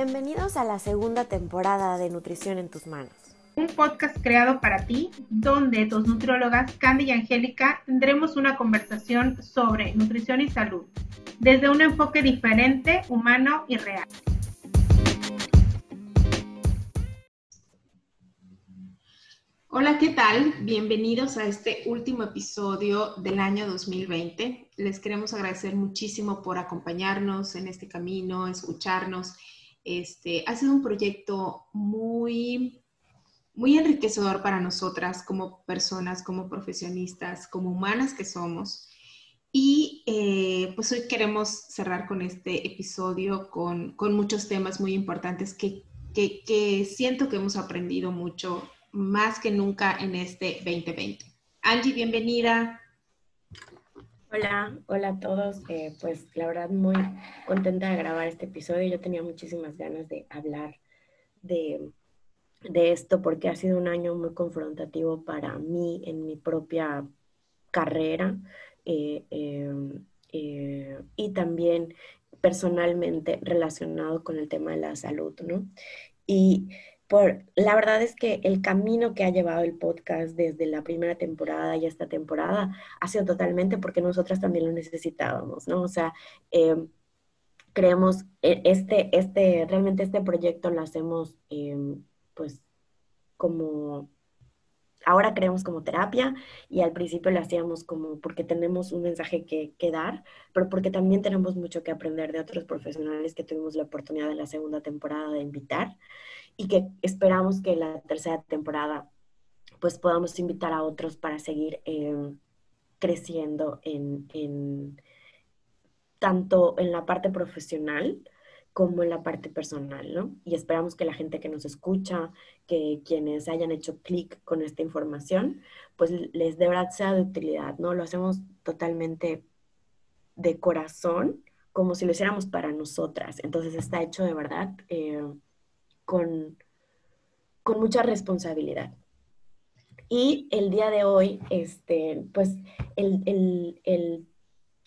Bienvenidos a la segunda temporada de Nutrición en tus manos. Un podcast creado para ti, donde dos nutriólogas, Candy y Angélica, tendremos una conversación sobre nutrición y salud, desde un enfoque diferente, humano y real. Hola, ¿qué tal? Bienvenidos a este último episodio del año 2020. Les queremos agradecer muchísimo por acompañarnos en este camino, escucharnos este, ha sido un proyecto muy, muy enriquecedor para nosotras como personas, como profesionistas, como humanas que somos. Y eh, pues hoy queremos cerrar con este episodio con, con muchos temas muy importantes que, que, que, siento que hemos aprendido mucho, más que nunca en este 2020. Angie, bienvenida. Hola, hola a todos. Eh, pues la verdad muy contenta de grabar este episodio. Yo tenía muchísimas ganas de hablar de, esto porque ha sido un año muy confrontativo para mí en mi propia carrera eh, em, eh, y también personalmente relacionado con el tema de la salud, ¿no? Y por, la verdad es que el camino que ha llevado el podcast desde la primera temporada y esta temporada ha sido totalmente porque nosotras también lo necesitábamos, ¿no? O sea, eh, creemos, e, este, este, realmente este proyecto lo hacemos, eh, pues, como, ahora creemos como terapia y al principio lo hacíamos como porque tenemos un mensaje que, que dar, pero porque también tenemos mucho que aprender de otros profesionales que tuvimos la oportunidad en la segunda temporada de invitar y que esperamos que la tercera temporada pues podamos invitar a otros para seguir em, creciendo en, tanto en la parte profesional como en la parte personal, ¿no? Y esperamos que la gente que nos escucha, que quienes hayan hecho clic con esta información, pues les de verdad sea de utilidad, ¿no? Lo hacemos totalmente de corazón, como si lo hiciéramos para nosotras. Entonces está hecho de verdad. Eh, con, con mucha responsabilidad. Y el día de hoy, este, pues el, el, el,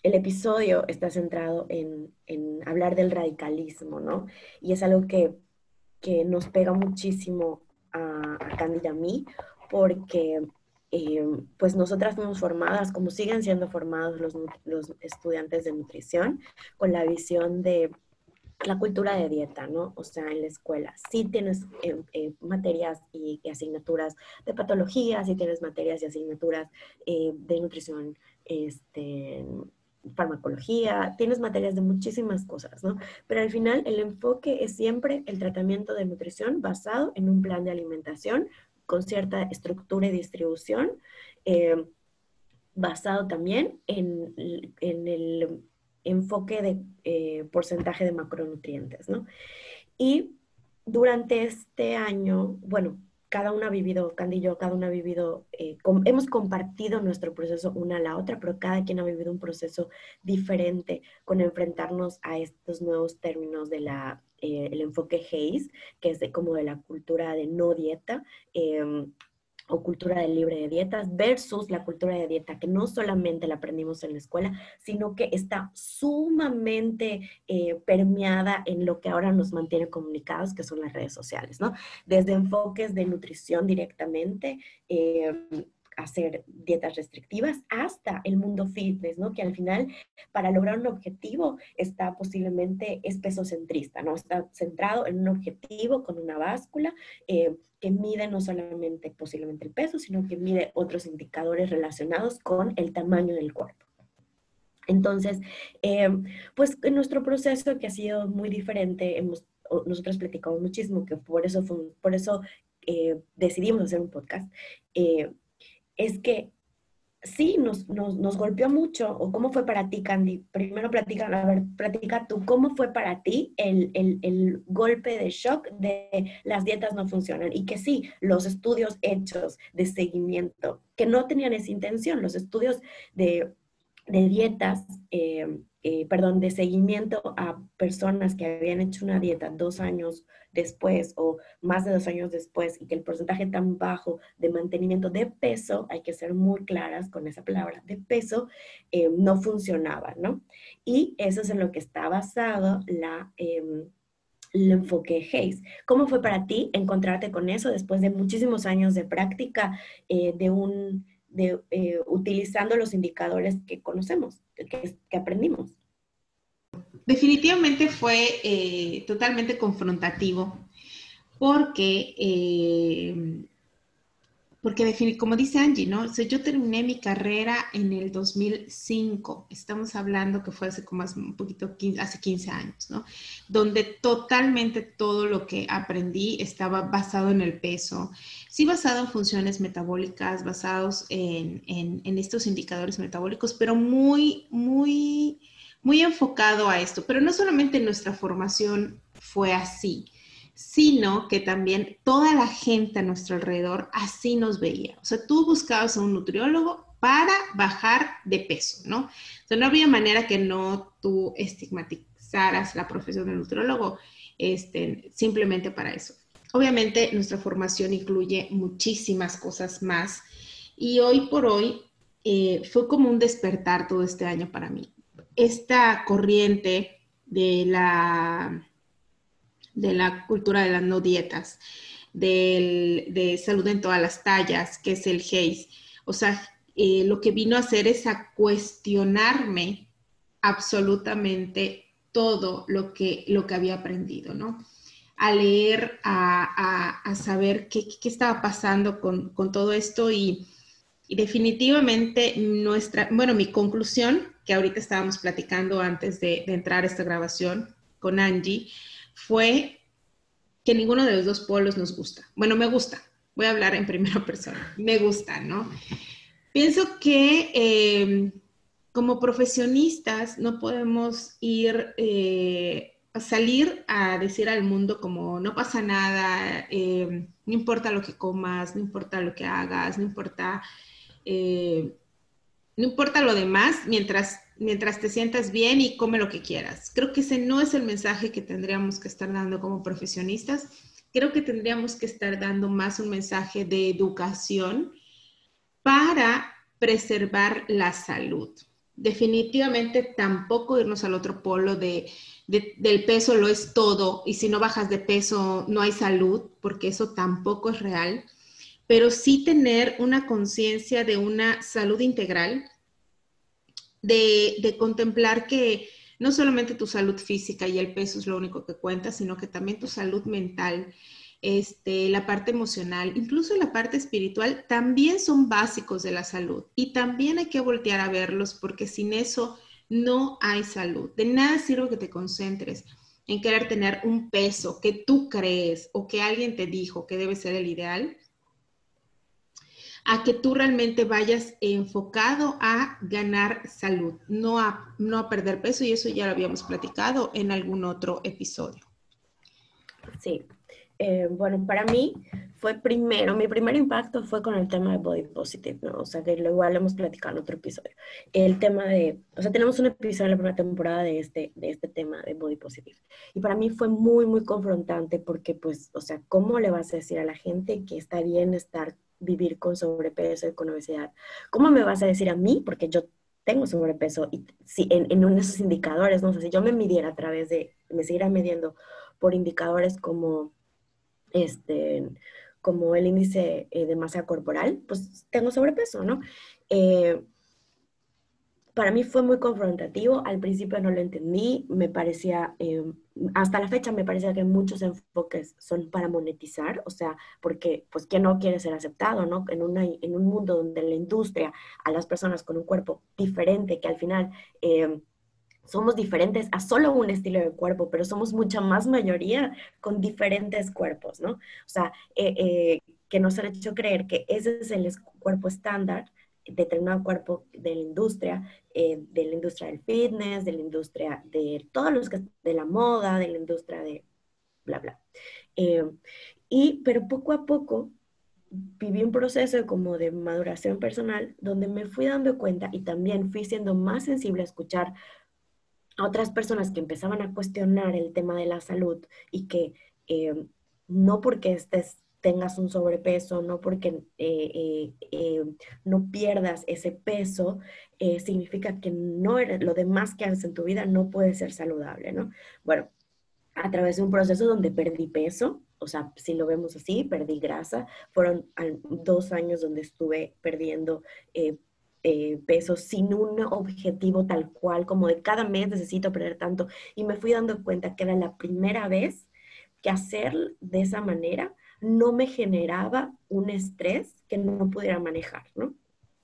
el episodio está centrado en, en, hablar del radicalismo, ¿no? Y es algo que, que nos pega muchísimo a, a Candy y a mí, porque eh, pues nosotras fuimos formadas, como siguen siendo formados los, los estudiantes de nutrición, con la visión de la cultura de dieta, ¿no? O sea, en la escuela. Sí tienes eh, eh, materias y, asignaturas de patología, sí tienes materias y asignaturas eh, de nutrición, este, farmacología, tienes materias de muchísimas cosas, ¿no? Pero al final el enfoque es siempre el tratamiento de nutrición basado en un plan de alimentación con cierta estructura y distribución, basado también en, en el enfoque de eh, porcentaje de macronutrientes, ¿no? Y durante este año, bueno, cada una ha vivido, Candy y yo, cada una ha vivido, eh, hemos compartido nuestro proceso una a la otra, pero cada quien ha vivido un proceso diferente con enfrentarnos a estos nuevos términos de la, eh, enfoque HACE, que es de como de la cultura de no dieta, em, o cultura del libre de dietas versus la cultura de dieta que no solamente la aprendimos en la escuela, sino que está sumamente eh, permeada en lo que ahora nos mantiene comunicados, que son las redes sociales, ¿no? Desde enfoques de nutrición directamente, eh, hacer dietas restrictivas hasta el mundo fitness, ¿no? Que al final, para lograr un objetivo, está posiblemente, es pesocentrista, ¿no? Está centrado en un objetivo con una báscula eh, que mide no solamente posiblemente el peso, sino que mide otros indicadores relacionados con el tamaño del cuerpo. Entonces, eh, pues en nuestro proceso que ha sido muy diferente, hemos, nosotros platicamos muchísimo, que por eso, por eso eh, decidimos hacer un podcast, es que sí, nos, nos, golpeó mucho. ¿O cómo fue para ti, Candy? Primero platica, a ver, platica tú, ¿cómo fue para ti el, el, golpe de shock de las dietas no funcionan? Y que sí, los estudios hechos de seguimiento, que no tenían esa intención, los estudios de, de dietas, eh, eh, perdón, de seguimiento a personas que habían hecho una dieta dos años después o más de dos años después y que el porcentaje tan bajo de mantenimiento de peso, hay que ser muy claras con esa palabra, de peso, eh, no funcionaba, ¿no? Y eso es en lo que está basado la... Em, el enfoque Hayes. ¿Cómo fue para ti encontrarte con eso después de muchísimos años de práctica eh, de un, de, eh, utilizando los indicadores que conocemos, que, aprendimos? Definitivamente fue eh, totalmente confrontativo porque porque como dice Angie, ¿no? yo terminé mi carrera en el 2005, estamos hablando que fue hace como un poquito, hace 15 años, ¿no? Donde totalmente todo lo que aprendí estaba basado en el peso, sí basado en funciones metabólicas, basados en, en estos indicadores metabólicos, pero muy, muy, muy enfocado a esto. Pero no solamente nuestra formación fue así, sino que también toda la gente a nuestro alrededor así nos veía. O sea, tú buscabas a un nutriólogo para bajar de peso, ¿no? O sea, no había manera que no tú estigmatizaras la profesión de nutriólogo este, simplemente para eso. Obviamente nuestra formación incluye muchísimas cosas más y hoy por hoy eh, fue como un despertar todo este año para mí. Esta corriente de la de la cultura de las no dietas, de salud en todas las tallas, que es el HACE. O sea, eh, lo que vino a hacer es a cuestionarme absolutamente todo lo que, lo que había aprendido, ¿no? A leer, a, saber qué, estaba pasando con, todo esto y, definitivamente nuestra, bueno, mi conclusión, que ahorita estábamos platicando antes de, de entrar a esta grabación con Angie, fue que ninguno de los dos polos nos gusta. Bueno, me gusta. Voy a hablar en primera persona. Me gusta, ¿no? Pienso que em, como profesionistas no podemos ir eh, a salir a decir al mundo como no pasa nada, em, no importa lo que comas, no importa lo que hagas, no importa, eh, no importa lo demás, mientras mientras te sientas bien y come lo que quieras. Creo que ese no es el mensaje que tendríamos que estar dando como profesionistas. Creo que tendríamos que estar dando más un mensaje de educación para preservar la salud. Definitivamente tampoco irnos al otro polo de, del peso lo es todo y si no bajas de peso no hay salud, porque eso tampoco es real, pero sí tener una conciencia de una salud integral de, contemplar que no solamente tu salud física y el peso es lo único que cuenta, sino que también tu salud mental, este, la parte emocional, incluso la parte espiritual, también son básicos de la salud. Y también hay que voltear a verlos porque sin eso no hay salud. De nada sirve que te concentres en querer tener un peso que tú crees o que alguien te dijo que debe ser el ideal a que tú realmente vayas enfocado a ganar salud, no a, no a perder peso, y eso ya lo habíamos platicado en algún otro episodio. Sí, eh, bueno, para mí fue primero, mi primer impacto fue con el tema de body positive, ¿no? O sea, que lo igual hemos platicado en otro episodio. El tema de, o sea, tenemos un episodio en la primera temporada de este, de este tema de body positive. Y para mí fue muy, muy confrontante porque, pues, o sea, ¿cómo le vas a decir a la gente que está bien estar vivir con sobrepeso y con obesidad. ¿Cómo me vas a decir a mí? Porque yo tengo sobrepeso y si en, en esos indicadores, no sé, si yo me midiera a través de, me siguiera midiendo por indicadores como este, como el índice eh, de masa corporal, pues tengo sobrepeso, ¿no? Eh, para mí fue muy confrontativo, al principio no lo entendí, me parecía, eh, hasta la fecha me parecía que muchos enfoques son para monetizar, o sea, porque pues quién no quiere ser aceptado, ¿no? En, una, en un mundo donde la industria a las personas con un cuerpo diferente, que al final... Eh, somos diferentes a solo un estilo de cuerpo, pero somos mucha más mayoría con diferentes cuerpos, ¿no? O sea, eh, que nos han hecho creer que ese es el cuerpo estándar, determinado cuerpo de la industria, eh, de la industria del fitness, de la industria de todos los que, de la moda, de la industria de bla, bla. Eh, y, pero poco a poco viví un proceso como de maduración personal donde me fui dando cuenta y también fui siendo más sensible a escuchar a otras personas que empezaban a cuestionar el tema de la salud y que eh, no porque estés tengas un sobrepeso, no porque eh, eh, eh, no pierdas ese peso, significa que no eres, lo demás que haces en tu vida no puede ser saludable, ¿no? Bueno, a través de un proceso donde perdí peso, o sea, si lo vemos así, perdí grasa. Fueron dos años donde estuve perdiendo peso sin un objetivo tal cual, como de cada mes necesito perder tanto. Y me fui dando cuenta que era la primera vez que hacer de esa manera no me generaba un estrés que no pudiera manejar, ¿no?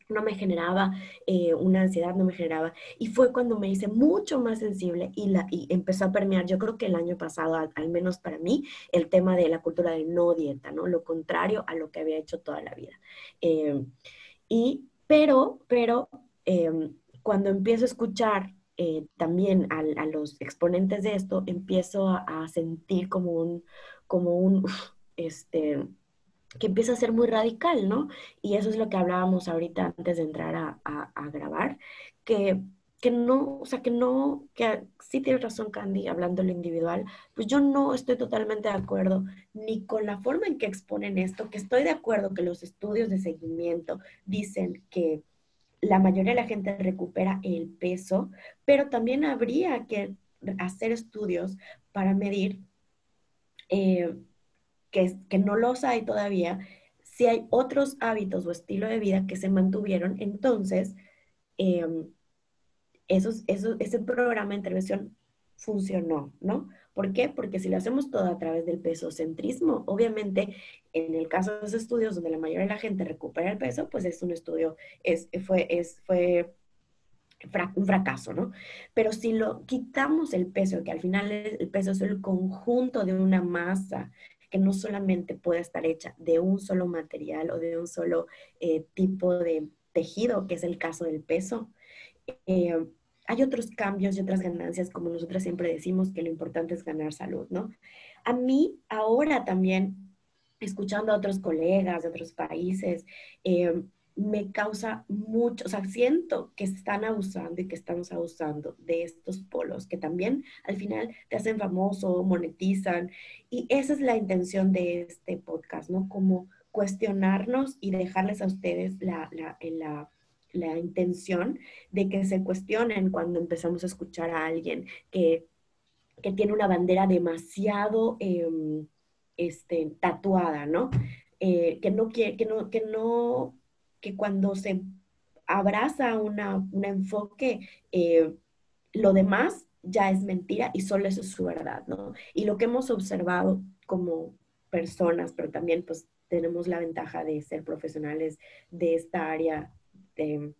no me generaba eh, una ansiedad, no me generaba. Y fue cuando me hice mucho más sensible y, la, y empezó a permear, yo creo que el año pasado, al, menos para mí, el tema de la cultura de no dieta, ¿no? Lo contrario a lo que había hecho toda la vida. Eh, y, pero, pero, em, cuando empiezo a escuchar eh, también a, los exponentes de esto, empiezo a, a sentir como un, como un, este, que empieza a ser muy radical, ¿no? Y eso es lo que hablábamos ahorita antes de entrar a, a, grabar, que, que, no, o sea, que no, que sí tienes razón Candy, hablando lo individual, pues yo no estoy totalmente de acuerdo ni con la forma en que exponen esto, que estoy de acuerdo que los estudios de seguimiento dicen que la mayoría de la gente recupera el peso, pero también habría que hacer estudios para medir eh, que, que no los hay todavía, si hay otros hábitos o estilo de vida que se mantuvieron, entonces eh, esos, ese programa de intervención funcionó, ¿no? ¿Por qué? Porque si lo hacemos todo a través del pesocentrismo, obviamente en el caso de los estudios donde la mayoría de la gente recupera el peso, pues es un estudio, es, fue, es, fue un fracaso, ¿no? Pero si lo quitamos el peso, que al final el peso es el conjunto de una masa que no solamente puede estar hecha de un solo material o de un solo eh, tipo de tejido, que es el caso del peso. Eh, hay otros cambios y otras ganancias, como nosotros siempre decimos, que lo importante es ganar salud, ¿no? A mí ahora también, escuchando a otros colegas de otros países, eh, me causa mucho, o sea, siento que están abusando y que estamos abusando de estos polos que también al final te hacen famoso, monetizan. Y esa es la intención de este podcast, ¿no? Como cuestionarnos y dejarles a ustedes la, la, la, la intención de que se cuestionen cuando empezamos a escuchar a alguien que, que tiene una bandera demasiado em, este, tatuada, ¿no? Eh, que no quiere, que no, que no que cuando se abraza una, un enfoque, eh, lo demás ya es mentira y solo eso es su verdad, ¿no? Y lo que hemos observado como personas, pero también pues tenemos la ventaja de ser profesionales de esta área de,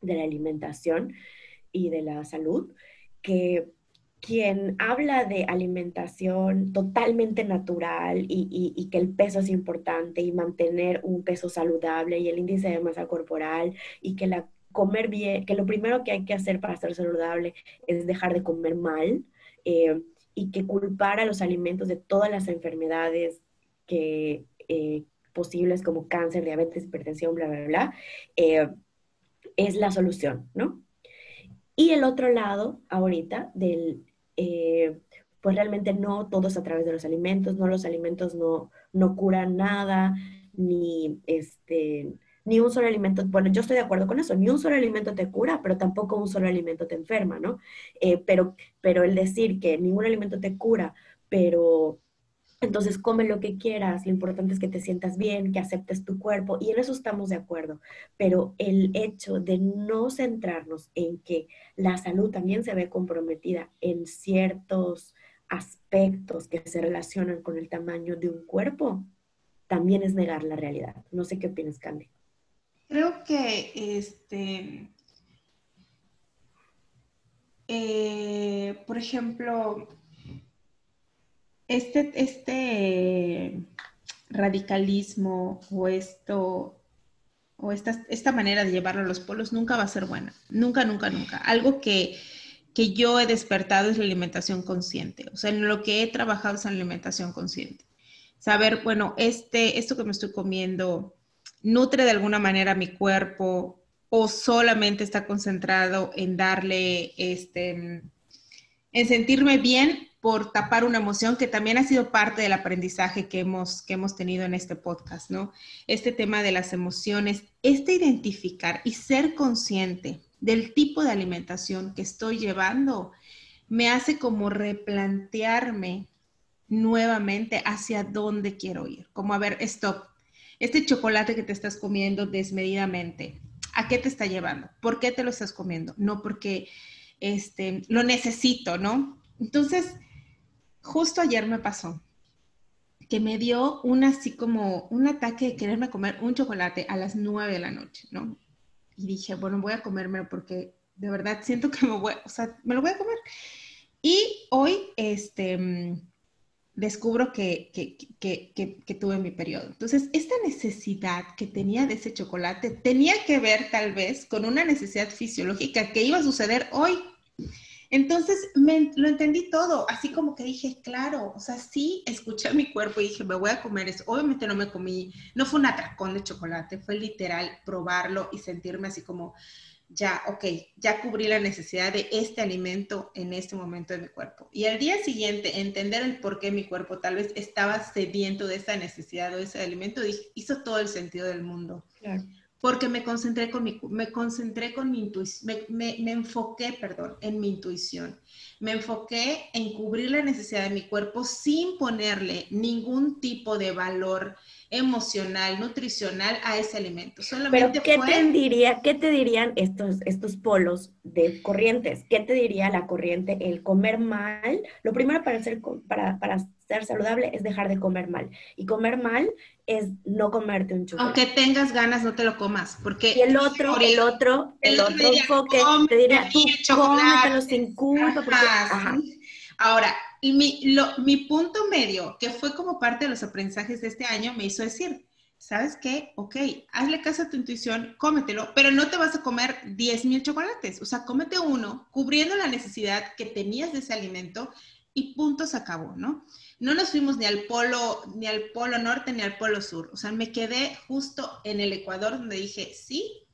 de la alimentación y de la salud, que quien habla de alimentación totalmente natural y, que el peso es importante y mantener un peso saludable y el índice de masa corporal y que la comer bien, que lo primero que hay que hacer para estar saludable es dejar de comer mal eh, y que culpar a los alimentos de todas las enfermedades eh, posibles como cáncer, diabetes, hipertensión, bla, bla, bla, eh, es la solución, ¿no? Y el otro lado, ahorita, del eh, pues realmente no todos a través de los alimentos, no los alimentos no, no curan nada, ni este, ni un solo alimento, bueno, yo estoy de acuerdo con eso, ni un solo alimento te cura, pero tampoco un solo alimento te enferma, ¿no? Eh, pero, pero el decir que ningún alimento te cura, pero entonces come lo que quieras, lo importante es que te sientas bien, que aceptes tu cuerpo y en eso estamos de acuerdo. Pero el hecho de no centrarnos en que la salud también se ve comprometida en ciertos aspectos que se relacionan con el tamaño de un cuerpo, también es negar la realidad. No sé qué opinas, Candy. Creo que este, eh, por ejemplo, este, este radicalismo o esto o esta, esta manera de llevarlo a los polos nunca va a ser buena. Nunca, nunca, nunca. Algo que, que yo he despertado es la alimentación consciente. O sea, en lo que he trabajado es la alimentación consciente. Saber, bueno, este, esto que me estoy comiendo nutre de alguna manera mi cuerpo o solamente está concentrado en darle, este, en sentirme bien por tapar una emoción que también ha sido parte del aprendizaje que hemos, que hemos tenido en este podcast, ¿no? Este tema de las emociones, este identificar y ser consciente del tipo de alimentación que estoy llevando, me hace como replantearme nuevamente hacia dónde quiero ir. Como a ver, stop, este chocolate que te estás comiendo desmedidamente, ¿a qué te está llevando? ¿Por qué te lo estás comiendo? No porque este, lo necesito, ¿no? Entonces, justo ayer me pasó que me dio un así como un ataque de quererme comer un chocolate a las nueve de la noche, ¿no? Y dije, bueno, voy a comérmelo porque de verdad siento que me voy, o sea, me lo voy a comer. Y hoy, este, descubro que, que, tuve mi periodo. Entonces, esta necesidad que tenía de ese chocolate tenía que ver tal vez con una necesidad fisiológica que iba a suceder hoy. Entonces, me, lo entendí todo, así como que dije, claro, o sea, sí, escuché a mi cuerpo y dije, me voy a comer eso. Obviamente no me comí, no fue un atracón de chocolate, fue literal probarlo y sentirme así como, ya, ok, ya cubrí la necesidad de este alimento en este momento de mi cuerpo. Y al día siguiente, entender el por qué mi cuerpo tal vez estaba sediento de esa necesidad o ese alimento, hizo todo el sentido del mundo. Claro. Porque me concentré con mi, me concentré con mi intuición, me, me enfoqué, perdón, en mi intuición. Me enfoqué en cubrir la necesidad de mi cuerpo sin ponerle ningún tipo de valor emocional, nutricional a ese alimento. Solamente Pero ¿qué, te diría, ¿qué te dirían estos, estos polos de corrientes? ¿Qué te diría la corriente? El comer mal. Lo primero para ser, para, para ser saludable es dejar de comer mal. Y comer mal es no comerte un chocolate. Aunque tengas ganas, no te lo comas. Porque y el otro, el otro, el, otro enfoque te diría, tú cómetelo sin culpa. Ahora, mi, punto medio, que fue como parte de los aprendizajes de este año, me hizo decir, ¿sabes qué? Ok, hazle caso a tu intuición, cómetelo, pero no te vas a comer 10 mil chocolates. O sea, cómete uno, cubriendo la necesidad que tenías de ese alimento y punto se acabó, ¿no? No nos fuimos ni al polo, ni al polo norte ni al polo sur. O sea, me quedé justo en el Ecuador donde dije sí,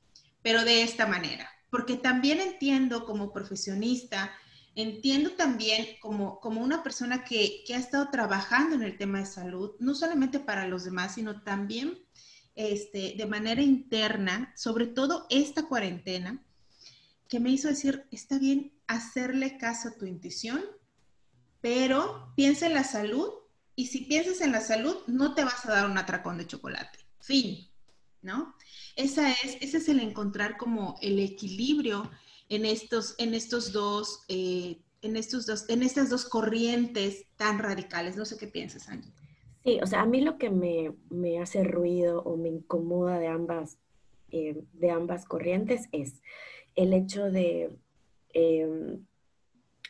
pero de esta manera. Porque también entiendo como profesionista entiendo también como, como una persona que, ha estado trabajando en el tema de salud, no solamente para los demás, sino también este, de manera interna, sobre todo esta cuarentena, que me hizo decir, está bien hacerle caso a tu intuición, pero piensa en la salud y si piensas en la salud, no te vas a dar un atracón de chocolate. Fin, ¿no? Esa es, ese es el encontrar como el equilibrio en estos, en estos dos, eh, en estos dos, en estas dos corrientes tan radicales. No sé qué piensas, Angie. Sí, o sea, a mí lo que me, hace ruido o me incomoda de ambas, eh, de ambas corrientes es el hecho de, em,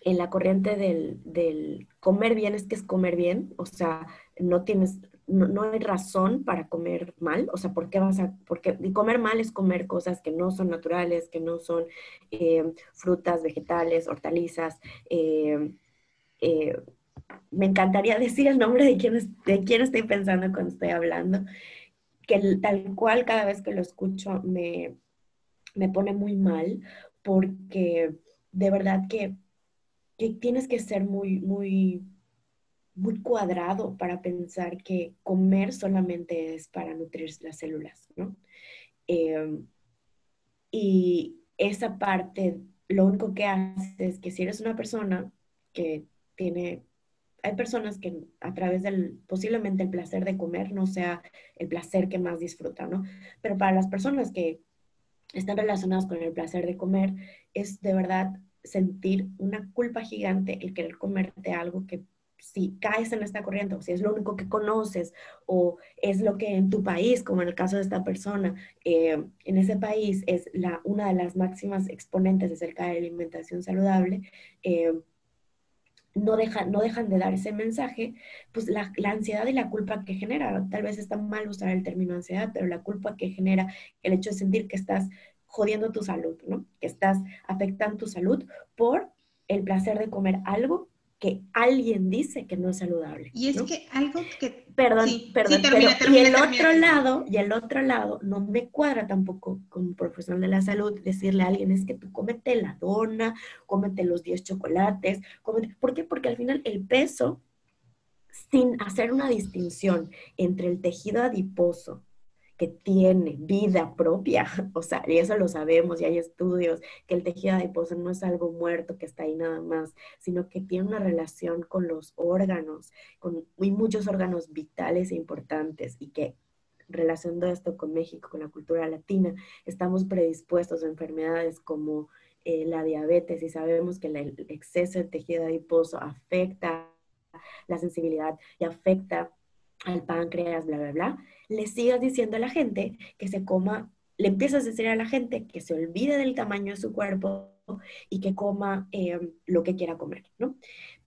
en la corriente del, del, comer bien es que es comer bien, o sea, no tienes, no, hay razón para comer mal, o sea, ¿por qué vas a, porque comer mal es comer cosas que no son naturales, que no son eh, frutas, vegetales, hortalizas. Eh, eh, me encantaría decir el nombre de quién, de quién estoy pensando cuando estoy hablando, que tal cual cada vez que lo escucho me, me pone muy mal, porque de verdad que, que tienes que ser muy, muy muy cuadrado para pensar que comer solamente es para nutrir las células, ¿no? Em, y esa parte, lo único que hace es que si eres una persona que tiene, hay personas que a través del, posiblemente el placer de comer no sea el placer que más disfrutan, ¿no? Pero para las personas que están relacionadas con el placer de comer, es de verdad sentir una culpa gigante el querer comerte algo que si caes en esta corriente o si es lo único que conoces o es lo que en tu país, como en el caso de esta persona, eh, en ese país es la, una de las máximas exponentes acerca de la alimentación saludable, eh, no, dejan, no dejan de dar ese mensaje, pues la, la, ansiedad y la culpa que genera, tal vez está mal usar el término ansiedad, pero la culpa que genera el hecho de sentir que estás jodiendo tu salud, ¿no? Que estás afectando tu salud por el placer de comer algo que alguien dice que no es saludable. Y es que algo que... Perdón, perdón, y el otro lado, y el otro lado, no me cuadra tampoco como profesional de la salud decirle a alguien es que tú cómete la dona, cómete los 10 chocolates, cómete, ¿por qué? Porque al final el peso, sin hacer una distinción entre el tejido adiposo que tiene vida propia, o sea, y eso lo sabemos y hay estudios, que el tejido adiposo no es algo muerto que está ahí nada más, sino que tiene una relación con los órganos, con muy muchos órganos vitales e importantes y que relacionando esto con México, con la cultura latina, estamos predispuestos a enfermedades como eh, la diabetes y sabemos que el exceso de tejido adiposo afecta la sensibilidad y afecta al páncreas, bla, bla, bla, le sigas diciendo a la gente que se coma, le empiezas a decir a la gente que se olvide del tamaño de su cuerpo y que coma em, lo que quiera comer, ¿no?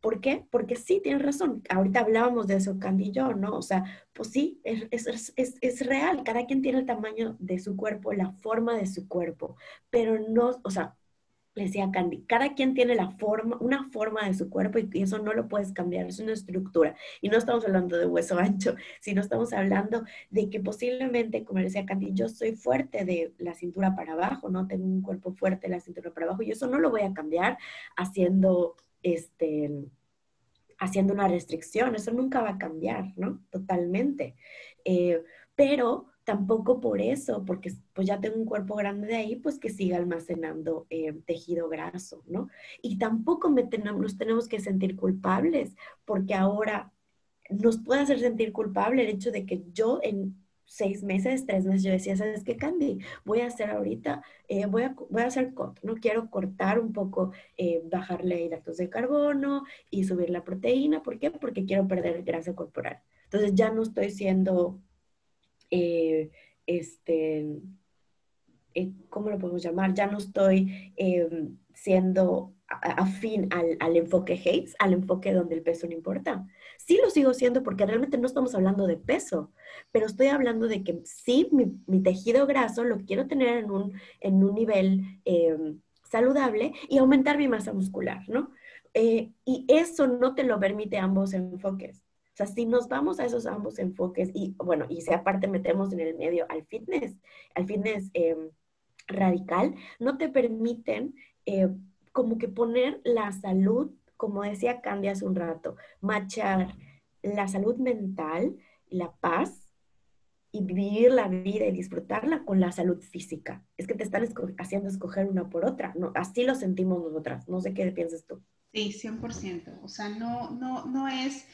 ¿Por qué? Porque sí, tienes razón. Ahorita hablábamos de eso, Candy y yo, ¿no? O sea, pues sí, es, es, es, es, real. Cada quien tiene el tamaño de su cuerpo, la forma de su cuerpo, pero no, o sea, le decía Candy, cada quien tiene la forma, una forma de su cuerpo y eso no lo puedes cambiar, es una estructura. Y no estamos hablando de hueso ancho, sino estamos hablando de que posiblemente, como le decía Candy, yo soy fuerte de la cintura para abajo, no tengo un cuerpo fuerte de la cintura para abajo y eso no lo voy a cambiar haciendo, este, haciendo una restricción, eso nunca va a cambiar, ¿no? Totalmente. Eh, pero tampoco por eso, porque pues ya tengo un cuerpo grande de ahí, pues que siga almacenando eh, tejido graso, ¿no? Y tampoco me nos tenemos que sentir culpables, porque ahora nos puede hacer sentir culpable el hecho de que yo en seis meses, tres meses, yo decía, ¿sabes qué, Candy? Voy a hacer ahorita, eh, voy, a, voy a hacer cut, ¿no? Quiero cortar un poco, eh, bajarle hidratos de carbono y subir la proteína. ¿Por qué? Porque quiero perder grasa corporal. Entonces ya no estoy siendo eh, este, eh, ¿cómo lo podemos llamar? Ya no estoy em, siendo afín al, enfoque Hates, al enfoque donde el peso no importa. Sí lo sigo siendo porque realmente no estamos hablando de peso, pero estoy hablando de que sí, mi, tejido graso lo quiero tener en un, en un nivel em, saludable y aumentar mi masa muscular, ¿no? Eh, y eso no te lo permite ambos enfoques sea, si nos vamos a esos ambos enfoques y, bueno, y si aparte metemos en el medio al fitness, al fitness em, radical, no te permiten eh, como que poner la salud, como decía Candy hace un rato, machar la salud mental, la paz y vivir la vida y disfrutarla con la salud física. Es que te están haciendo escoger una por otra, ¿no? Así lo sentimos nosotras. No sé qué piensas tú. Sí, 100%. O sea, no, no, no es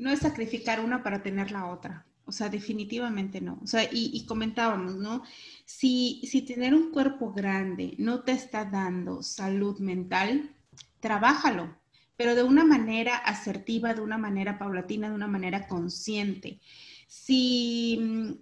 no es sacrificar una para tener la otra. O sea, definitivamente no. O sea, y, comentábamos, ¿no? Si, si tener un cuerpo grande no te está dando salud mental, trabájalo, pero de una manera asertiva, de una manera paulatina, de una manera consciente. Si,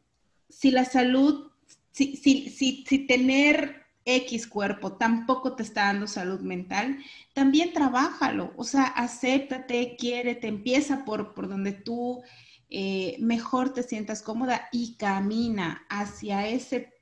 si la salud, si, si, si, si tener X cuerpo tampoco te está dando salud mental, también trabájalo, o sea, acéptate, quiérete, empieza por, por donde tú eh, mejor te sientas cómoda y camina hacia ese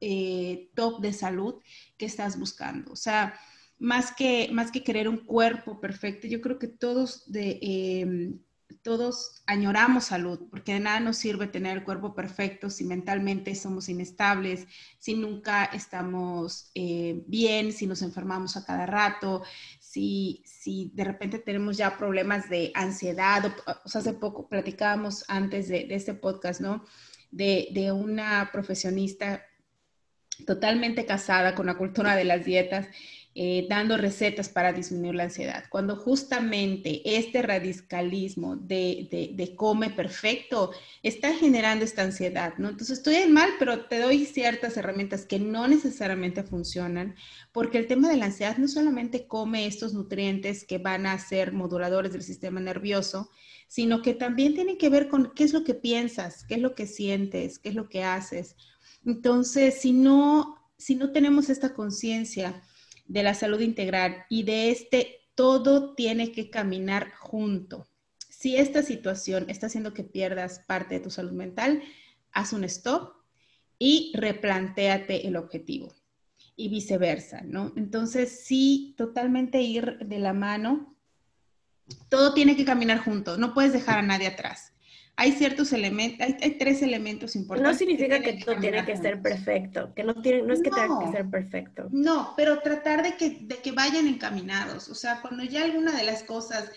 eh, top de salud que estás buscando. O sea, más que, más que querer un cuerpo perfecto, yo creo que todos de... Em, todos añoramos salud, porque de nada nos sirve tener el cuerpo perfecto si mentalmente somos inestables, si nunca estamos eh, bien, si nos enfermamos a cada rato, si, si de repente tenemos ya problemas de ansiedad. O, sea, hace poco platicábamos antes de, este podcast, ¿no? De, de una profesionista totalmente casada con la cultura de las dietas eh, dando recetas para disminuir la ansiedad, cuando justamente este radicalismo de, de, come perfecto está generando esta ansiedad, ¿no? Entonces estoy en mal, pero te doy ciertas herramientas que no necesariamente funcionan, porque el tema de la ansiedad no solamente come estos nutrientes que van a ser moduladores del sistema nervioso, sino que también tiene que ver con qué es lo que piensas, qué es lo que sientes, qué es lo que haces. Entonces, si no, si no tenemos esta conciencia, de la salud integral y de este todo tiene que caminar junto. Si esta situación está haciendo que pierdas parte de tu salud mental, haz un stop y replantéate el objetivo y viceversa, ¿no? Entonces, sí, totalmente ir de la mano. Todo tiene que caminar junto, no puedes dejar a nadie atrás hay ciertos elementos, hay, tres elementos importantes. No significa que, todo tiene que ser perfecto, que no, tiene, no es que tenga que ser perfecto. No, pero tratar de que, de que vayan encaminados. O sea, cuando ya alguna de las cosas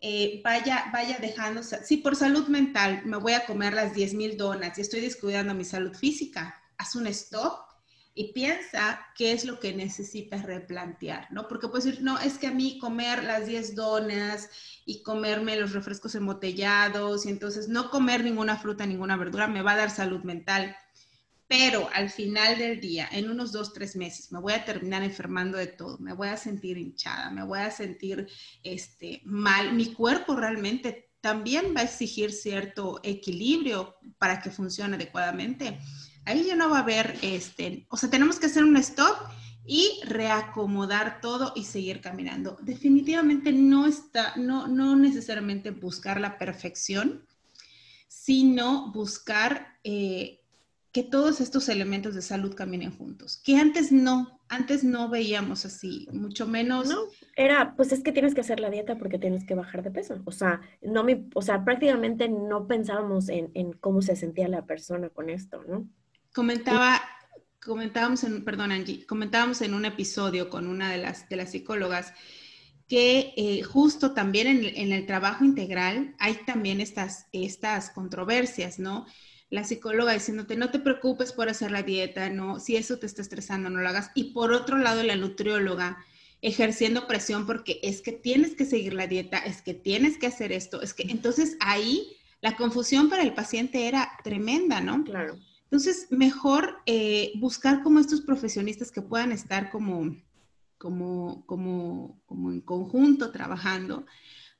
eh, vaya, vaya dejando, si por salud mental me voy a comer las 10 mil donas y estoy descuidando mi salud física, haz un stop y piensa qué es lo que necesitas replantear, ¿no? Porque puedes decir, no, es que a mí comer las 10 donas y comerme los refrescos embotellados y entonces no comer ninguna fruta, ninguna verdura me va a dar salud mental pero al final del día, en unos dos, tres meses, me voy a terminar enfermando de todo, me voy a sentir hinchada, me voy a sentir este, mal, mi cuerpo realmente también va a exigir cierto equilibrio para que funcione adecuadamente. Ahí ya no va a haber, este, o sea, tenemos que hacer un stop y reacomodar todo y seguir caminando. Definitivamente no está, no, no necesariamente buscar la perfección, sino buscar eh, que todos estos elementos de salud caminen juntos, que antes no, antes no veíamos así, mucho menos. No, era, pues es que tienes que hacer la dieta porque tienes que bajar de peso. O sea, no me, o sea, prácticamente no pensábamos en, en cómo se sentía la persona con esto, ¿no? Comentaba, comentábamos en, perdón Angie, comentábamos en un episodio con una de las, de las psicólogas que eh, justo también en, el trabajo integral hay también estas, estas controversias, ¿no? la psicóloga diciéndote, no te preocupes por hacer la dieta, no, si eso te está estresando, no lo hagas. Y por otro lado, la nutrióloga ejerciendo presión porque es que tienes que seguir la dieta, es que tienes que hacer esto, es que entonces ahí la confusión para el paciente era tremenda, ¿no? Claro. Entonces, mejor eh, buscar como estos profesionistas que puedan estar como, como, como, como en conjunto trabajando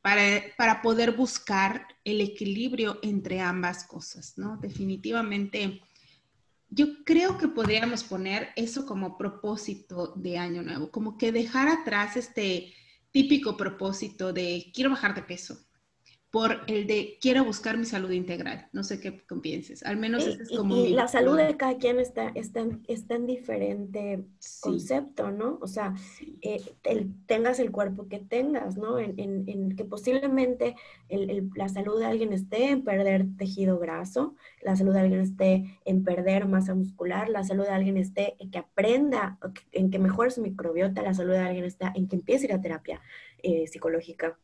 para, poder buscar el equilibrio entre ambas cosas, ¿no? Definitivamente, yo creo que podríamos poner eso como propósito de año nuevo, como que dejar atrás este típico propósito de quiero bajar de peso, por el de quiero buscar mi salud integral. No sé qué pienses. Al menos ese es como. Y, la salud de cada quien está, está, está en diferente concepto, ¿no? O sea, eh, tengas el cuerpo que tengas, ¿no? En, en, que posiblemente el, la salud de alguien esté en perder tejido graso, la salud de alguien esté en perder masa muscular, la salud de alguien esté en que aprenda, en que mejore su microbiota, la salud de alguien está en que empiece a ir a terapia eh, psicológica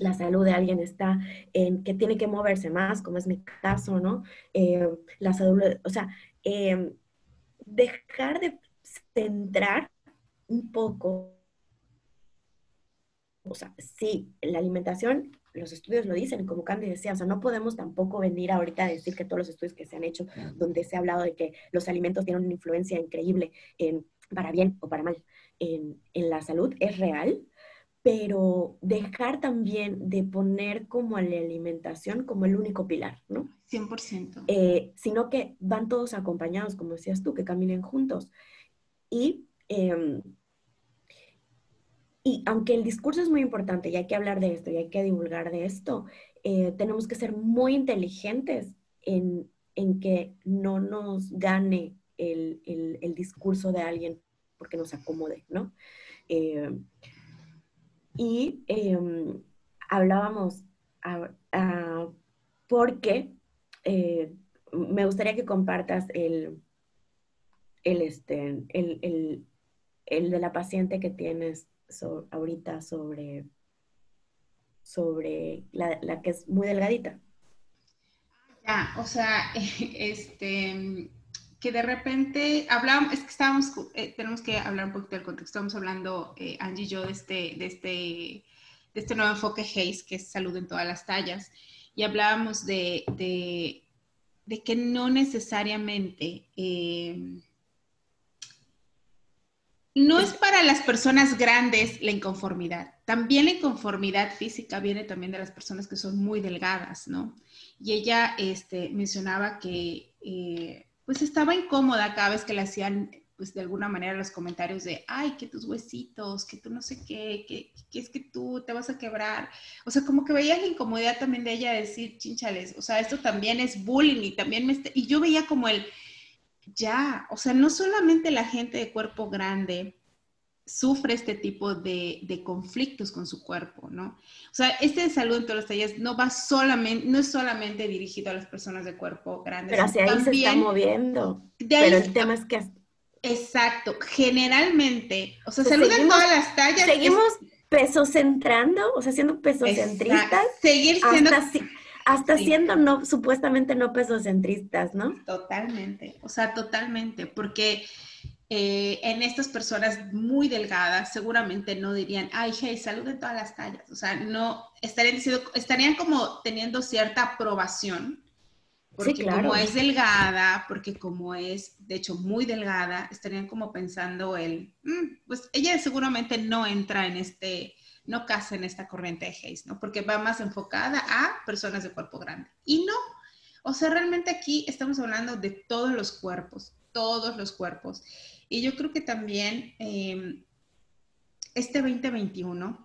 la salud de alguien está en que tiene que moverse más, como es mi caso, ¿no? Eh, la salud, o sea, em, dejar de centrar un poco, o sea, sí, la alimentación, los estudios lo dicen, como Candy decía, o sea, no podemos tampoco venir ahorita a decir que todos los estudios que se han hecho, donde se ha hablado de que los alimentos tienen una influencia increíble en, para bien o para mal en, en la salud, es real, pero dejar también de poner como a la alimentación como el único pilar, ¿no? 100%. Eh, sino que van todos acompañados, como decías tú, que caminen juntos. Y, em, y aunque el discurso es muy importante y hay que hablar de esto y hay que divulgar de esto, eh, tenemos que ser muy inteligentes en, en que no nos gane el, el, el, discurso de alguien porque nos acomode, ¿no? Y em, hablábamos porque eh, me gustaría que compartas el, el, este, el, el, de la paciente que tienes ahorita sobre, sobre la, la, que es muy delgadita. Ya, o sea, este, que de repente hablamos, es que estábamos, eh, tenemos que hablar un poquito del contexto, estamos hablando, eh, Angie y yo, de este, de, este, de este nuevo enfoque Hayes, que es salud en todas las tallas, y hablábamos de, de, de que no necesariamente, eh, no es para las personas grandes la inconformidad, también la inconformidad física viene también de las personas que son muy delgadas, ¿no? Y ella este, mencionaba que pues estaba incómoda cada vez que le hacían, pues de alguna manera los comentarios de, ay, que tus huesitos, que tú no sé qué, que, es que tú te vas a quebrar. O sea, como que veía la incomodidad también de ella decir, chinchales, o sea, esto también es bullying y también me... Y yo veía como el, ya, o sea, no solamente la gente de cuerpo grande sufre este tipo de, conflictos con su cuerpo, ¿no? O sea, este de salud en todas las tallas no va solamente, no es solamente dirigido a las personas de cuerpo grande. Pero hacia ahí se está moviendo. Pero el tema es que... Exacto. Generalmente, o sea, salud en todas las tallas. Seguimos, peso centrando, o sea, siendo pesocentristas. Seguir siendo... Hasta, siendo no, supuestamente no pesocentristas, ¿no? Totalmente, o sea, totalmente, porque eh, en estas personas muy delgadas seguramente no dirían, ay, hey, salud de todas las tallas. O sea, no, estarían, diciendo, estarían como teniendo cierta aprobación. Porque como es delgada, porque como es, de hecho, muy delgada, estarían como pensando el, mm, pues ella seguramente no entra en este, no casa en esta corriente de Hayes, ¿no? Porque va más enfocada a personas de cuerpo grande. Y no, o sea, realmente aquí estamos hablando de todos los cuerpos, todos los cuerpos. Y yo creo que también em, este 2021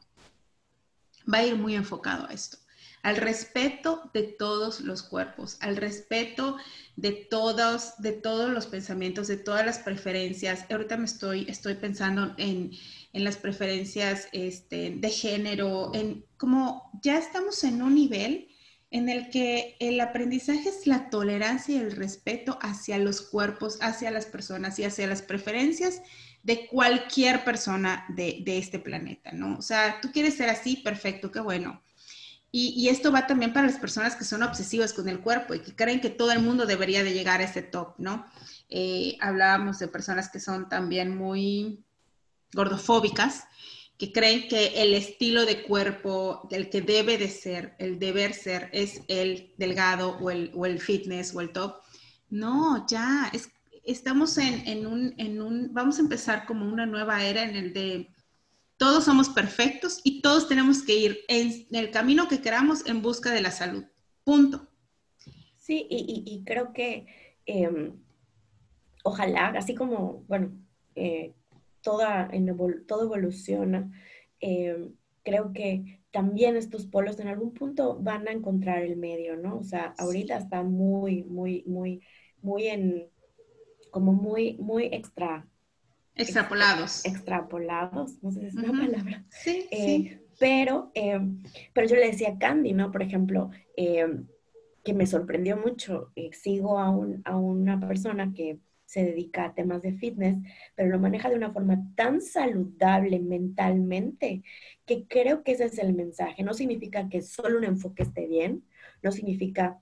va a ir muy enfocado a esto, al respeto de todos los cuerpos, al respeto de todos, de todos los pensamientos, de todas las preferencias. Ahorita me estoy, estoy pensando en, en las preferencias este, de género, en como ya estamos en un nivel en el que el aprendizaje es la tolerancia y el respeto hacia los cuerpos, hacia las personas y hacia las preferencias de cualquier persona de, este planeta, ¿no? O sea, tú quieres ser así, perfecto, qué bueno. Y, esto va también para las personas que son obsesivas con el cuerpo y que creen que todo el mundo debería de llegar a ese top, ¿no? Eh, hablábamos de personas que son también muy gordofóbicas, que creen que el estilo de cuerpo del que debe de ser, el deber ser, es el delgado o el, o el fitness o el top. No, ya, es, estamos en, en, un, en un, vamos a empezar como una nueva era en el de todos somos perfectos y todos tenemos que ir en, el camino que queramos en busca de la salud. Punto. Sí, y, y, creo que em, ojalá, así como, bueno, eh, toda, todo evoluciona. Eh, creo que también estos polos en algún punto van a encontrar el medio, ¿no? O sea, ahorita están muy, muy, muy, muy en, como muy, muy extra. Extrapolados. extrapolados, no sé si es una palabra. Sí, eh, sí. Pero, eh, pero yo le decía a Candy, ¿no? Por ejemplo, que me sorprendió mucho. sigo a, un, a una persona que se dedica a temas de fitness, pero lo maneja de una forma tan saludable mentalmente que creo que ese es el mensaje. No significa que solo un enfoque esté bien, no significa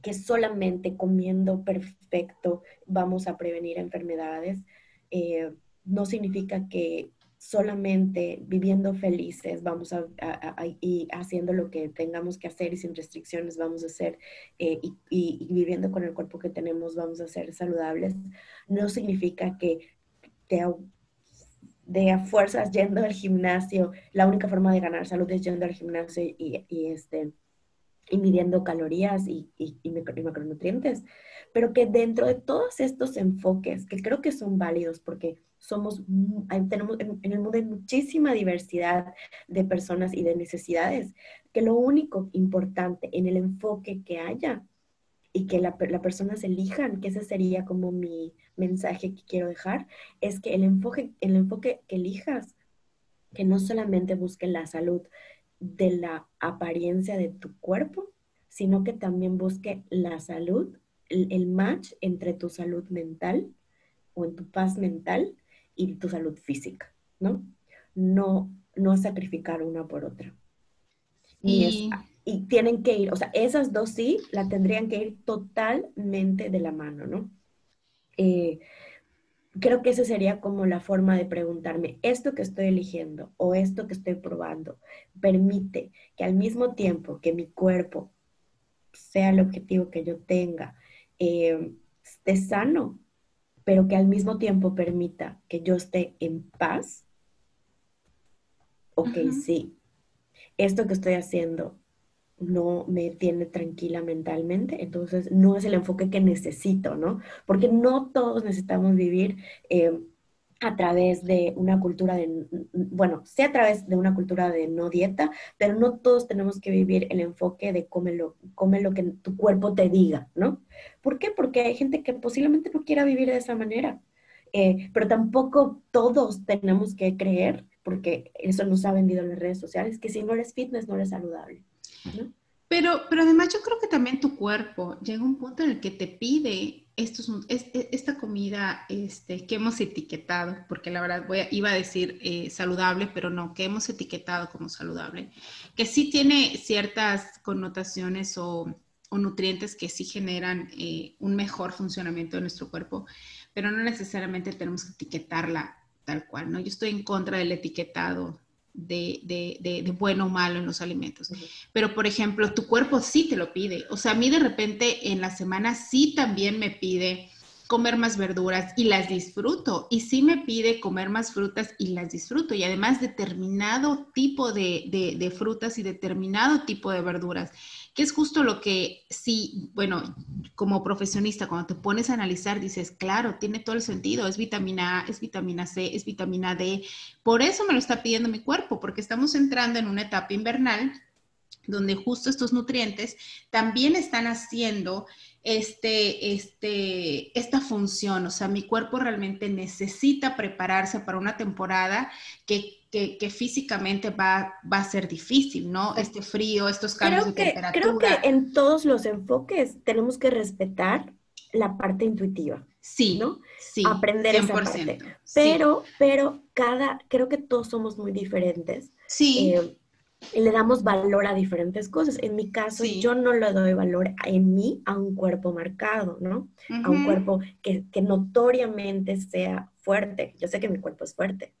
que solamente comiendo perfecto vamos a prevenir enfermedades, eh, no significa que solamente viviendo felices vamos a, y haciendo lo que tengamos que hacer y sin restricciones vamos a hacer eh, y, viviendo con el cuerpo que tenemos vamos a ser saludables, no significa que te, de a fuerzas yendo al gimnasio, la única forma de ganar salud es yendo al gimnasio y, este, y midiendo calorías y, y macronutrientes, pero que dentro de todos estos enfoques, que creo que son válidos porque somos, tenemos, en, el mundo hay muchísima diversidad de personas y de necesidades, que lo único importante en el enfoque que haya y que la, la personas elijan, que ese sería como mi mensaje que quiero dejar, es que el enfoque, el enfoque que elijas, que no solamente busque la salud de la apariencia de tu cuerpo, sino que también busque la salud, el match entre tu salud mental o en tu paz mental y tu salud física, ¿no? No, no sacrificar una por otra. Y, y tienen que ir, o sea, esas dos sí, la tendrían que ir totalmente de la mano, ¿no? Eh, creo que esa sería como la forma de preguntarme, esto que estoy eligiendo o esto que estoy probando, permite que al mismo tiempo que mi cuerpo sea el objetivo que yo tenga, eh, esté sano, pero que al mismo tiempo permita que yo esté en paz, ok, sí, esto que estoy haciendo no me tiene tranquila mentalmente, entonces no es el enfoque que necesito, ¿no? Porque no todos necesitamos vivir eh, a través de una cultura de, bueno, sí a través de una cultura de no dieta, pero no todos tenemos que vivir el enfoque de come lo, come lo que tu cuerpo te diga, ¿no? ¿Por qué? Porque hay gente que posiblemente no quiera vivir de esa manera, eh, pero tampoco todos tenemos que creer, porque eso nos ha vendido en las redes sociales, que si no eres fitness no eres saludable, ¿no? Pero, pero además yo creo que también tu cuerpo llega a un punto en el que te pide esta comida este, que hemos etiquetado, porque la verdad voy iba a decir eh, saludable, pero no, que hemos etiquetado como saludable, que sí tiene ciertas connotaciones o, o nutrientes que sí generan eh, un mejor funcionamiento de nuestro cuerpo, pero no necesariamente tenemos que etiquetarla tal cual, ¿no? Yo estoy en contra del etiquetado de, de, de, bueno o malo en los alimentos. Pero, por ejemplo, tu cuerpo sí te lo pide. O sea, a mí de repente en la semana sí también me pide comer más verduras y las disfruto. Y sí me pide comer más frutas y las disfruto. Y además determinado tipo de, de frutas y determinado tipo de verduras que es justo lo que sí, bueno, como profesionista, cuando te pones a analizar, dices, claro, tiene todo el sentido, es vitamina A, es vitamina C, es vitamina D, por eso me lo está pidiendo mi cuerpo, porque estamos entrando en una etapa invernal donde justo estos nutrientes también están haciendo este, este, esta función. O sea, mi cuerpo realmente necesita prepararse para una temporada que, que, físicamente va, va, a ser difícil, ¿no? Este frío, estos cambios de temperatura. Creo que en todos los enfoques tenemos que respetar la parte intuitiva. Sí, ¿no? Sí, Aprender 100%, esa parte. Pero, pero cada, creo que todos somos muy diferentes. Sí. Eh, le damos valor a diferentes cosas. En mi caso, yo no le doy valor en mí a un cuerpo marcado, ¿no? A un cuerpo que, que, notoriamente sea fuerte. Yo sé que mi cuerpo es fuerte,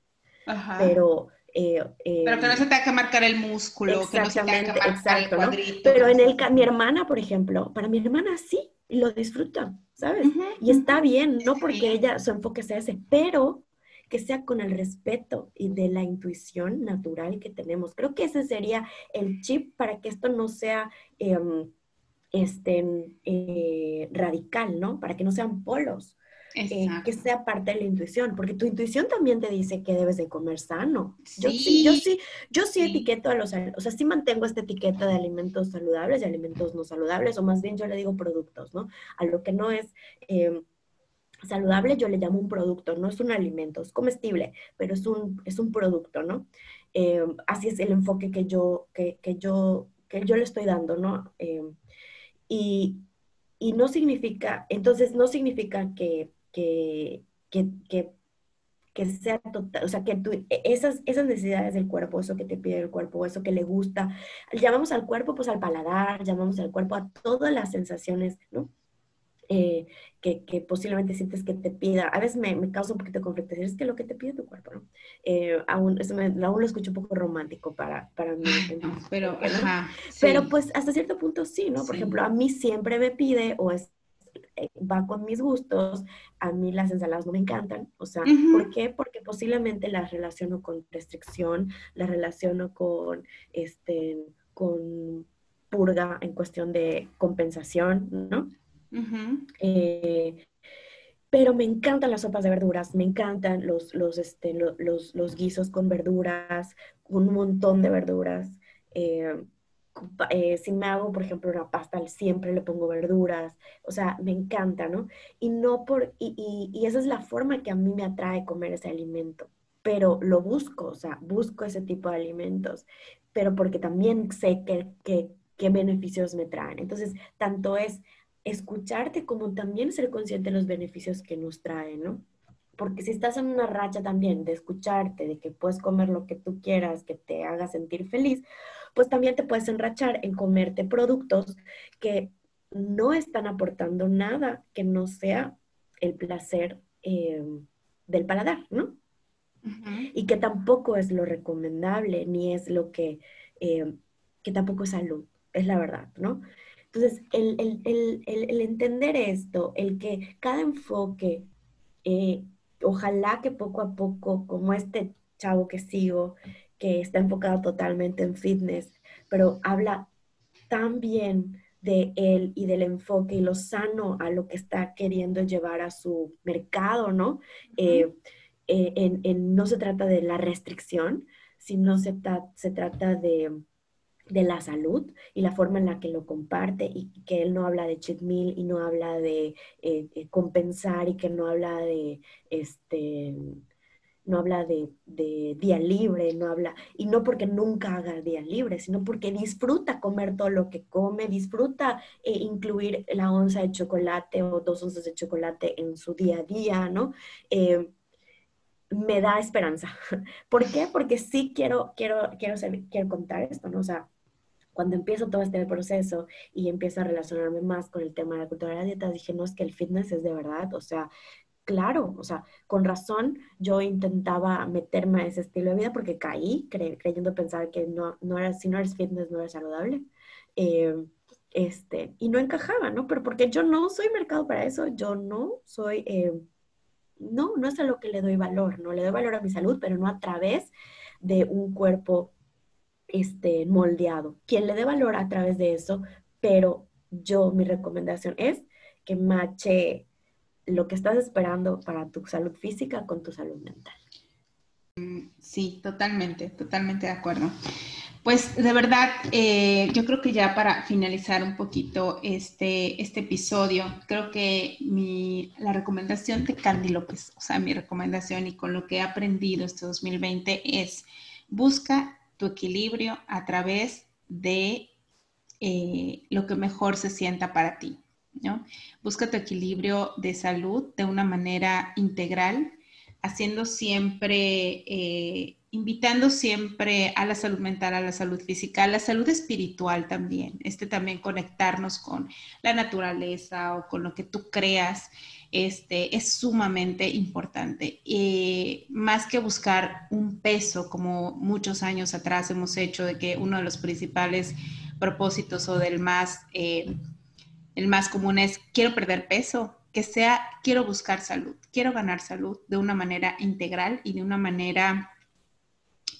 Ajá. pero... Eh, pero que no se tenga que marcar el músculo, que no se tenga que marcar el cuadrito. Pero en el, mi hermana, por ejemplo, para mi hermana sí, lo disfruta, ¿sabes? y está bien, no porque ella, su enfoque sea ese, pero que sea con el respeto y de la intuición natural que tenemos. Creo que ese sería el chip para que esto no sea em, este, eh, radical, ¿no? Para que no sean polos. Eh, que sea parte de la intuición, porque tu intuición también te dice que debes de comer sano. Yo sí, yo sí, yo sí, etiqueto a los, o sea, sí mantengo esta etiqueta de alimentos saludables y alimentos no saludables, o más bien yo le digo productos, ¿no? A lo que no es em, saludable yo le llamo un producto, no es un alimento, es comestible, pero es un, es un producto, ¿no? Eh, así es el enfoque que yo, que, que yo, que yo le estoy dando, ¿no? Eh, y, y, no significa, entonces no significa que, que, que, que sea total, o sea, que tú, e, esas, esas necesidades del cuerpo, eso que te pide el cuerpo, eso que le gusta, llamamos al cuerpo pues al paladar, llamamos al cuerpo a todas las sensaciones, ¿no? Eh, que, posiblemente sientes que te pida, a veces me, causa un poquito de conflicto, es que lo que te pide tu cuerpo, ¿no? Eh, aún, eso me, aún lo escucho un poco romántico para, para mí. pero, pero pues hasta cierto punto sí, ¿no? Por ejemplo, a mí siempre me pide o es va con mis gustos, a mí las ensaladas no me encantan, o sea, ¿por qué? Porque posiblemente las relaciono con restricción, las relaciono con, este, con purga en cuestión de compensación, ¿no? Eh, pero me encantan las sopas de verduras, me encantan los, los, este, los, los, guisos con verduras, un montón de verduras. Eh, eh, si me hago, por ejemplo, una pasta, siempre le pongo verduras, o sea, me encanta, ¿no? Y no por, y, y, esa es la forma que a mí me atrae comer ese alimento, pero lo busco, o sea, busco ese tipo de alimentos, pero porque también sé que, que, qué beneficios me traen. Entonces, tanto es escucharte como también ser consciente de los beneficios que nos traen, ¿no? Porque si estás en una racha también de escucharte, de que puedes comer lo que tú quieras, que te haga sentir feliz, pues también te puedes enrachar en comerte productos que no están aportando nada que no sea el placer em, del paladar, ¿no? Y que tampoco es lo recomendable, ni es lo que, em, que tampoco es salud, es la verdad, ¿no? Entonces, el, entender esto, el que cada enfoque, eh, ojalá que poco a poco, como este chavo que sigo, que está enfocado totalmente en fitness, pero habla tan bien de él y del enfoque y lo sano a lo que está queriendo llevar a su mercado, ¿no? Eh, eh, en, no se trata de la restricción, sino se, se trata de de la salud y la forma en la que lo comparte y que él no habla de cheat meal y no habla de eh, compensar y que no habla de este no habla de, día libre, no habla, y no porque nunca haga día libre, sino porque disfruta comer todo lo que come, disfruta eh, incluir la onza de chocolate o dos onzas de chocolate en su día a día, ¿no? Eh, me da esperanza. ¿Por qué? Porque sí quiero, quiero, quiero, quiero contar esto, ¿no? O sea, cuando empiezo todo este proceso y empiezo a relacionarme más con el tema de la cultura de la dieta, dije, no, es que el fitness es de verdad, o sea, claro, o sea, con razón yo intentaba meterme a ese estilo de vida porque caí creyendo pensar que no, no era, si no eres fitness no eres saludable. Eh, este, y no encajaba, ¿no? Pero porque yo no soy mercado para eso, yo no soy, eh, no, no es a lo que le doy valor, no le doy valor a mi salud, pero no a través de un cuerpo este, moldeado. Quien le dé valor a través de eso, pero yo, mi recomendación es que mache lo que estás esperando para tu salud física con tu salud mental. Sí, totalmente, totalmente de acuerdo. Pues de verdad, eh, yo creo que ya para finalizar un poquito este, este episodio, creo que la recomendación de Candy López, o sea, mi recomendación y con lo que he aprendido este 2020 es busca tu equilibrio a través de eh, lo que mejor se sienta para ti. ¿No? Busca tu equilibrio de salud de una manera integral, haciendo siempre, eh, invitando siempre a la salud mental, a la salud física, a la salud espiritual también. Este también conectarnos con la naturaleza o con lo que tú creas. Este, es sumamente importante. Eh, más que buscar un peso, como muchos años atrás hemos hecho, de que uno de los principales propósitos o del más eh, el más común es quiero perder peso, que sea quiero buscar salud, quiero ganar salud de una manera integral y de una manera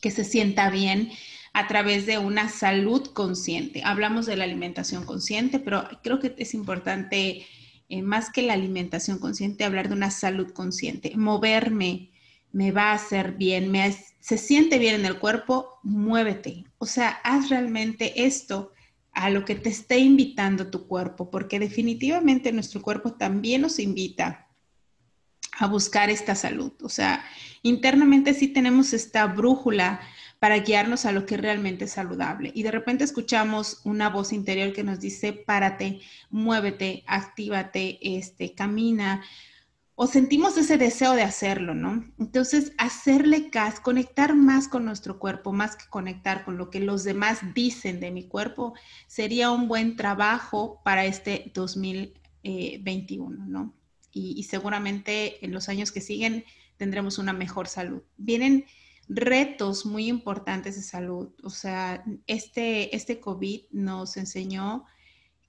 que se sienta bien a través de una salud consciente. Hablamos de la alimentación consciente, pero creo que es importante, eh, más que la alimentación consciente, hablar de una salud consciente. Moverme me va a hacer bien, se siente bien en el cuerpo, muévete. O sea, haz realmente esto a lo que te esté invitando tu cuerpo, porque definitivamente nuestro cuerpo también nos invita a buscar esta salud. O sea, internamente sí tenemos esta brújula para guiarnos a lo que realmente es saludable. Y de repente escuchamos una voz interior que nos dice, párate, muévete, actívate, este, camina, o sentimos ese deseo de hacerlo, ¿no? Entonces, hacerle caso, conectar más con nuestro cuerpo, más que conectar con lo que los demás dicen de mi cuerpo, sería un buen trabajo para este 2021, ¿no? Y, seguramente en los años que siguen tendremos una mejor salud. Vienen retos muy importantes de salud, o sea, este, este COVID nos enseñó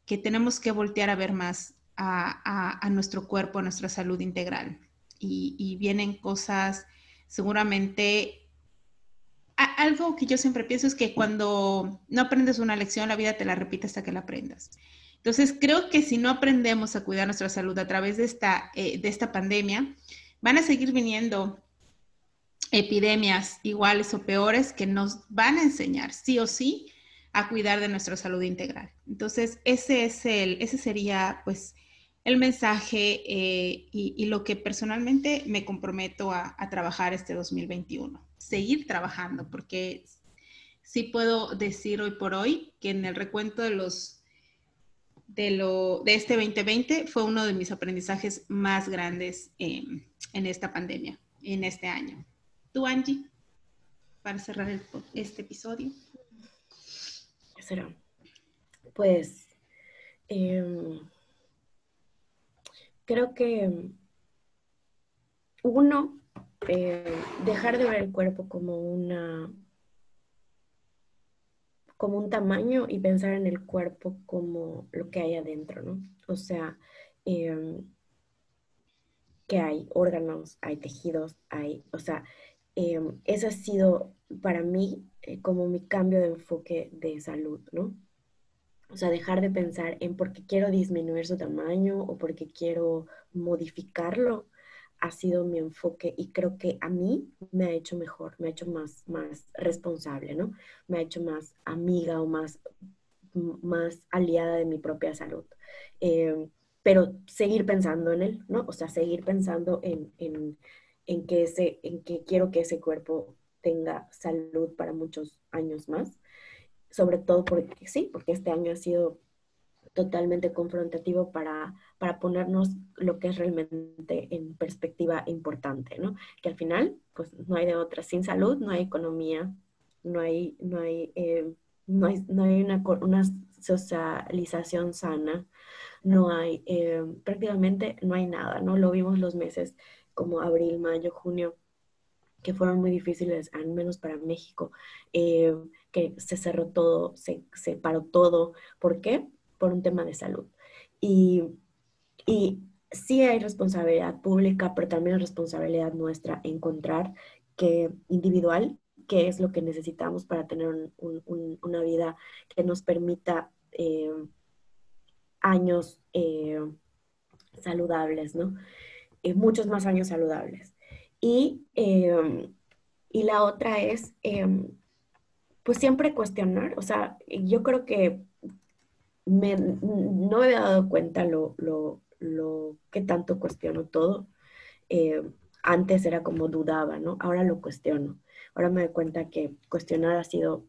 que tenemos que voltear a ver más a, nuestro cuerpo, a nuestra salud integral. Y, vienen cosas seguramente... algo que yo siempre pienso es que cuando no aprendes una lección, la vida te la repite hasta que la aprendas. Entonces, creo que si no aprendemos a cuidar nuestra salud a través de esta, eh, de esta pandemia, van a seguir viniendo epidemias iguales o peores que nos van a enseñar sí o sí a cuidar de nuestra salud integral. Entonces, ese, es el, ese sería pues el mensaje eh, y, lo que personalmente me comprometo a, trabajar este 2021. Seguir trabajando, porque sí puedo decir hoy por hoy que en el recuento de los de, lo, de este 2020 fue uno de mis aprendizajes más grandes en esta pandemia, en este año. ¿Tú, Angie, para cerrar este episodio? ¿Qué será? Pues... Em, creo que uno, eh, dejar de ver el cuerpo como una como un tamaño y pensar en el cuerpo como lo que hay adentro, ¿no? O sea, em, que hay órganos, hay tejidos, hay, o sea, eh, ese ha sido para mí eh, como mi cambio de enfoque de salud, ¿no? O sea, dejar de pensar en por qué quiero disminuir su tamaño o por qué quiero modificarlo ha sido mi enfoque y creo que a mí me ha hecho mejor, me ha hecho más, más responsable, ¿no? Me ha hecho más amiga o más, más aliada de mi propia salud. Em, pero seguir pensando en él, ¿no? O sea, seguir pensando en, en que, ese, en que quiero que ese cuerpo tenga salud para muchos años más, sobre todo porque sí, porque este año ha sido totalmente confrontativo para, para ponernos lo que es realmente en perspectiva importante, ¿no? Que al final, pues no hay de otra. Sin salud no hay economía, no hay, no hay, eh, no hay, no hay una, una, socialización sana, no hay, eh, prácticamente no hay nada, ¿no? Lo vimos los meses como abril, mayo, junio, que fueron muy difíciles, al menos para México, eh, que se cerró todo, se, paró todo. ¿Por qué? por un tema de salud. Y, y sí hay responsabilidad pública, pero también hay responsabilidad nuestra encontrar que individual, qué es lo que necesitamos para tener una vida que nos permita eh, años eh, saludables, ¿no? Eh, muchos más años saludables. Y, y la otra es, pues siempre cuestionar, o sea, yo creo que me, no me dado cuenta lo, lo, lo que tanto cuestiono todo. Eh, antes era como dudaba, ¿no? Ahora lo cuestiono. Ahora me doy cuenta que cuestionar ha sido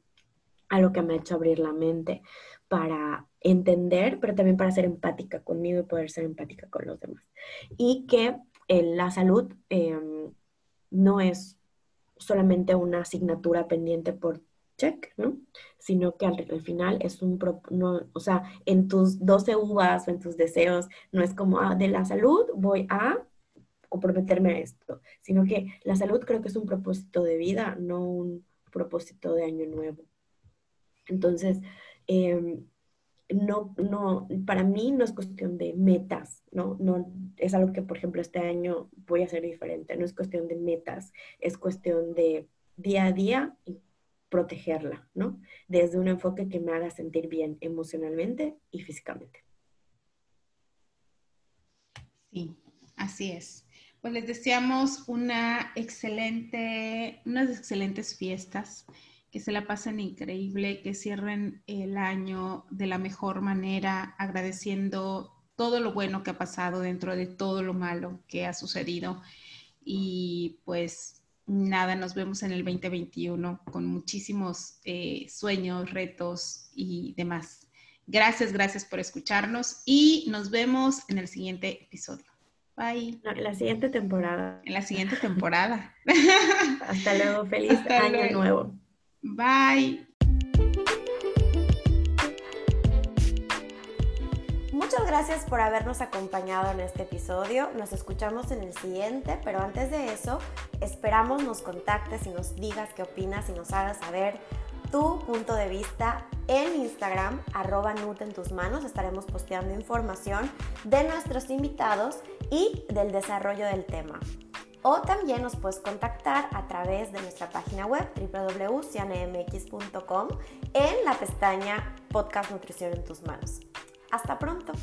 algo que me ha hecho abrir la mente para entender, pero también para ser empática conmigo y poder ser empática con los demás. Y que eh, la salud em, no es solamente una asignatura pendiente por check, ¿no? Sino que al, final es un, no, o sea, en tus 12 uvas o en tus deseos, no es como, ah, de la salud voy a comprometerme a esto, sino que la salud creo que es un propósito de vida, no un propósito de año nuevo. Entonces, em, no, no, para mí no es cuestión de metas, ¿no? no es algo que, por ejemplo, este año voy a hacer diferente, no es cuestión de metas, es cuestión de día a día protegerla, ¿no? Desde un enfoque que me haga sentir bien emocionalmente y físicamente. Sí, así es. Pues les deseamos una excelente, unas excelentes fiestas, que se la pasen increíble, que cierren el año de la mejor manera, agradeciendo todo lo bueno que ha pasado dentro de todo lo malo que ha sucedido. Y pues nada, nos vemos en el 2021 con muchísimos eh, sueños, retos y demás. Gracias, gracias por escucharnos y nos vemos en el siguiente episodio. Bye. en la siguiente temporada. En la siguiente temporada. Hasta luego, feliz año nuevo. Bye. Muchas gracias por habernos acompañado en este episodio. Nos escuchamos en el siguiente, pero antes de eso, esperamos nos contactes y nos digas qué opinas y nos hagas saber tu punto de vista en Instagram, arroba en tus manos. Estaremos posteando información de nuestros invitados y del desarrollo del tema. O también nos puedes contactar a través de nuestra página web www.cianemx.com en la pestaña Podcast Nutrición en tus manos. Hasta pronto.